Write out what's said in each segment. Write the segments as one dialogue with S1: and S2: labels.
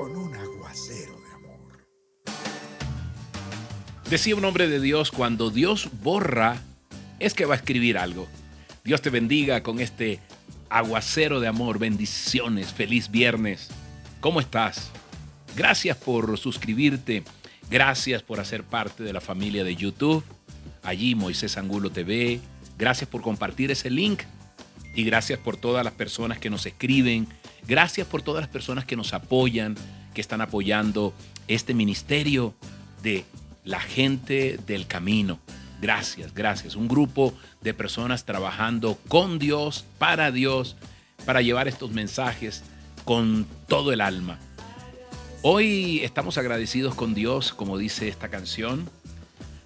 S1: con un aguacero de amor.
S2: Decía un hombre de Dios, cuando Dios borra, es que va a escribir algo. Dios te bendiga con este aguacero de amor. Bendiciones. Feliz viernes. ¿Cómo estás? Gracias por suscribirte. Gracias por hacer parte de la familia de YouTube. Allí Moisés Angulo TV. Gracias por compartir ese link. Y gracias por todas las personas que nos escriben. Gracias por todas las personas que nos apoyan, que están apoyando este ministerio de la gente del camino. Gracias, gracias. Un grupo de personas trabajando con Dios, para Dios, para llevar estos mensajes con todo el alma. Hoy estamos agradecidos con Dios, como dice esta canción.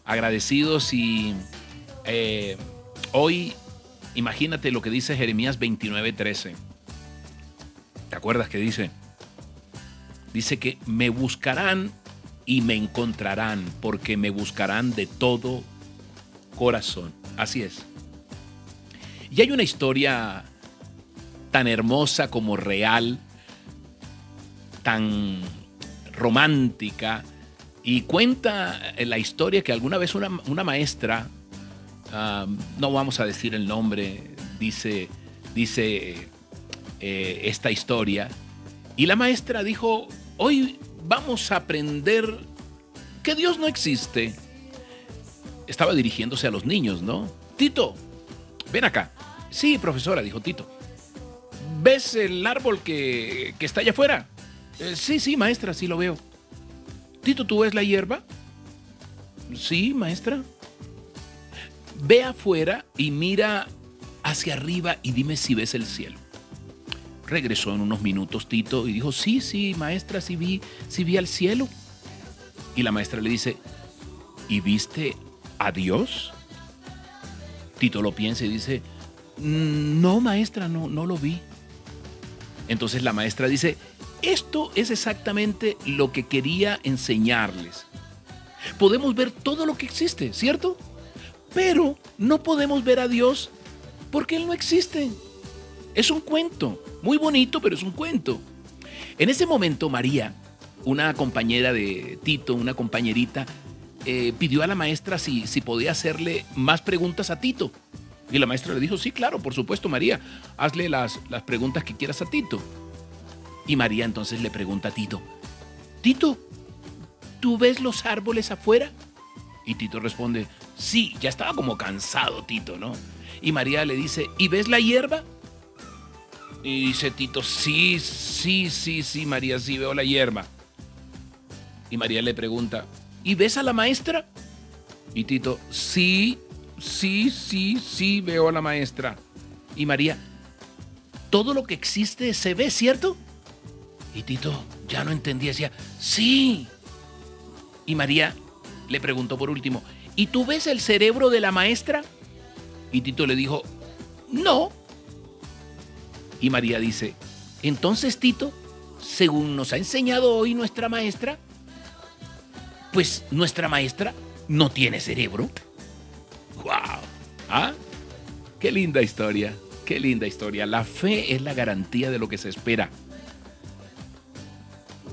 S2: Agradecidos y eh, hoy imagínate lo que dice Jeremías 29:13. ¿Te acuerdas que dice? Dice que me buscarán y me encontrarán, porque me buscarán de todo corazón. Así es. Y hay una historia tan hermosa como real, tan romántica, y cuenta la historia que alguna vez una, maestra, uh, no vamos a decir el nombre, dice, dice eh, esta historia, y la maestra dijo, hoy vamos a aprender que Dios no existe. Estaba dirigiéndose a los niños, ¿no? Tito, ven acá. Sí, profesora, dijo Tito. ¿Ves el árbol que, que está allá afuera? Eh, sí, sí, maestra, sí lo veo. Tito, ¿tú ves la hierba? Sí, maestra. Ve afuera y mira hacia arriba y dime si ves el cielo. Regresó en unos minutos Tito y dijo, sí, sí, maestra, sí vi, sí vi al cielo. Y la maestra le dice, ¿y viste a Dios? Tito lo piensa y dice, no, maestra, no, no lo vi. Entonces la maestra dice, esto es exactamente lo que quería enseñarles. Podemos ver todo lo que existe, ¿cierto? Pero no podemos ver a Dios porque Él no existe. Es un cuento, muy bonito, pero es un cuento. En ese momento María, una compañera de Tito, una compañerita, eh, pidió a la maestra si, si podía hacerle más preguntas a Tito. Y la maestra le dijo, sí, claro, por supuesto, María, hazle las, las preguntas que quieras a Tito. Y María entonces le pregunta a Tito, Tito, ¿tú ves los árboles afuera? Y Tito responde, sí, ya estaba como cansado Tito, ¿no? Y María le dice, ¿y ves la hierba? Y dice Tito, sí, sí, sí, sí, María, sí veo la hierba. Y María le pregunta, ¿y ves a la maestra? Y Tito, sí, sí, sí, sí veo a la maestra. Y María, todo lo que existe se ve, ¿cierto? Y Tito ya no entendía, decía, sí. Y María le preguntó por último, ¿y tú ves el cerebro de la maestra? Y Tito le dijo, no. Y María dice, entonces Tito, según nos ha enseñado hoy nuestra maestra, pues nuestra maestra no tiene cerebro. ¡Wow! ¿Ah? Qué linda historia, qué linda historia. La fe es la garantía de lo que se espera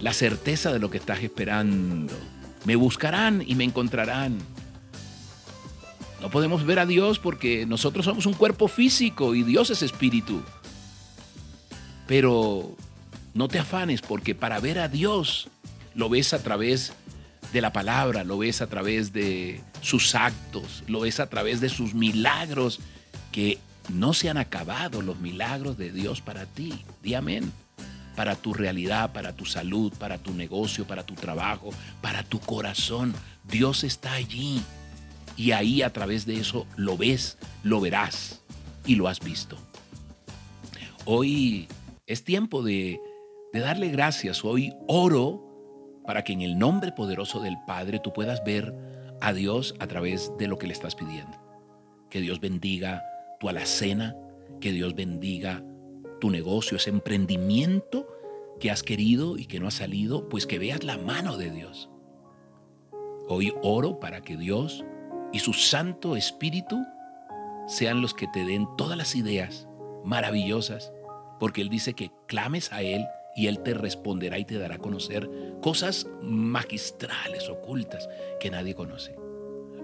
S2: la certeza de lo que estás esperando. Me buscarán y me encontrarán. No podemos ver a Dios porque nosotros somos un cuerpo físico y Dios es espíritu. Pero no te afanes porque para ver a Dios lo ves a través de la palabra, lo ves a través de sus actos, lo ves a través de sus milagros que no se han acabado los milagros de Dios para ti. Di amén para tu realidad, para tu salud, para tu negocio, para tu trabajo, para tu corazón. Dios está allí. Y ahí a través de eso lo ves, lo verás y lo has visto. Hoy es tiempo de darle gracias. Hoy oro para que en el nombre poderoso del Padre tú puedas ver a Dios a través de lo que le estás pidiendo. Que Dios bendiga tu alacena, que Dios bendiga tu negocio, ese emprendimiento que has querido y que no ha salido, pues que veas la mano de Dios. Hoy oro para que Dios y su Santo Espíritu sean los que te den todas las ideas maravillosas, porque Él dice que clames a Él y Él te responderá y te dará a conocer cosas magistrales, ocultas, que nadie conoce.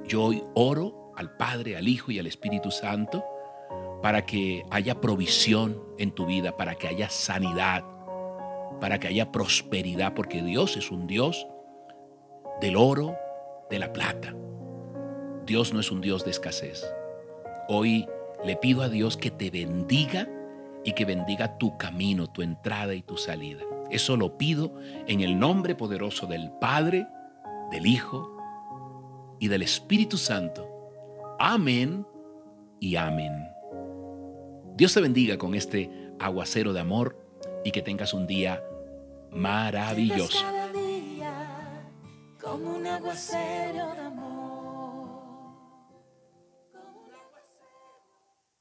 S2: Yo hoy oro al Padre, al Hijo y al Espíritu Santo para que haya provisión en tu vida, para que haya sanidad, para que haya prosperidad, porque Dios es un Dios del oro, de la plata. Dios no es un Dios de escasez. Hoy le pido a Dios que te bendiga y que bendiga tu camino, tu entrada y tu salida. Eso lo pido en el nombre poderoso del Padre, del Hijo y del Espíritu Santo. Amén y amén. Dios te bendiga con este aguacero de amor y que tengas un día maravilloso.
S3: como un aguacero de amor.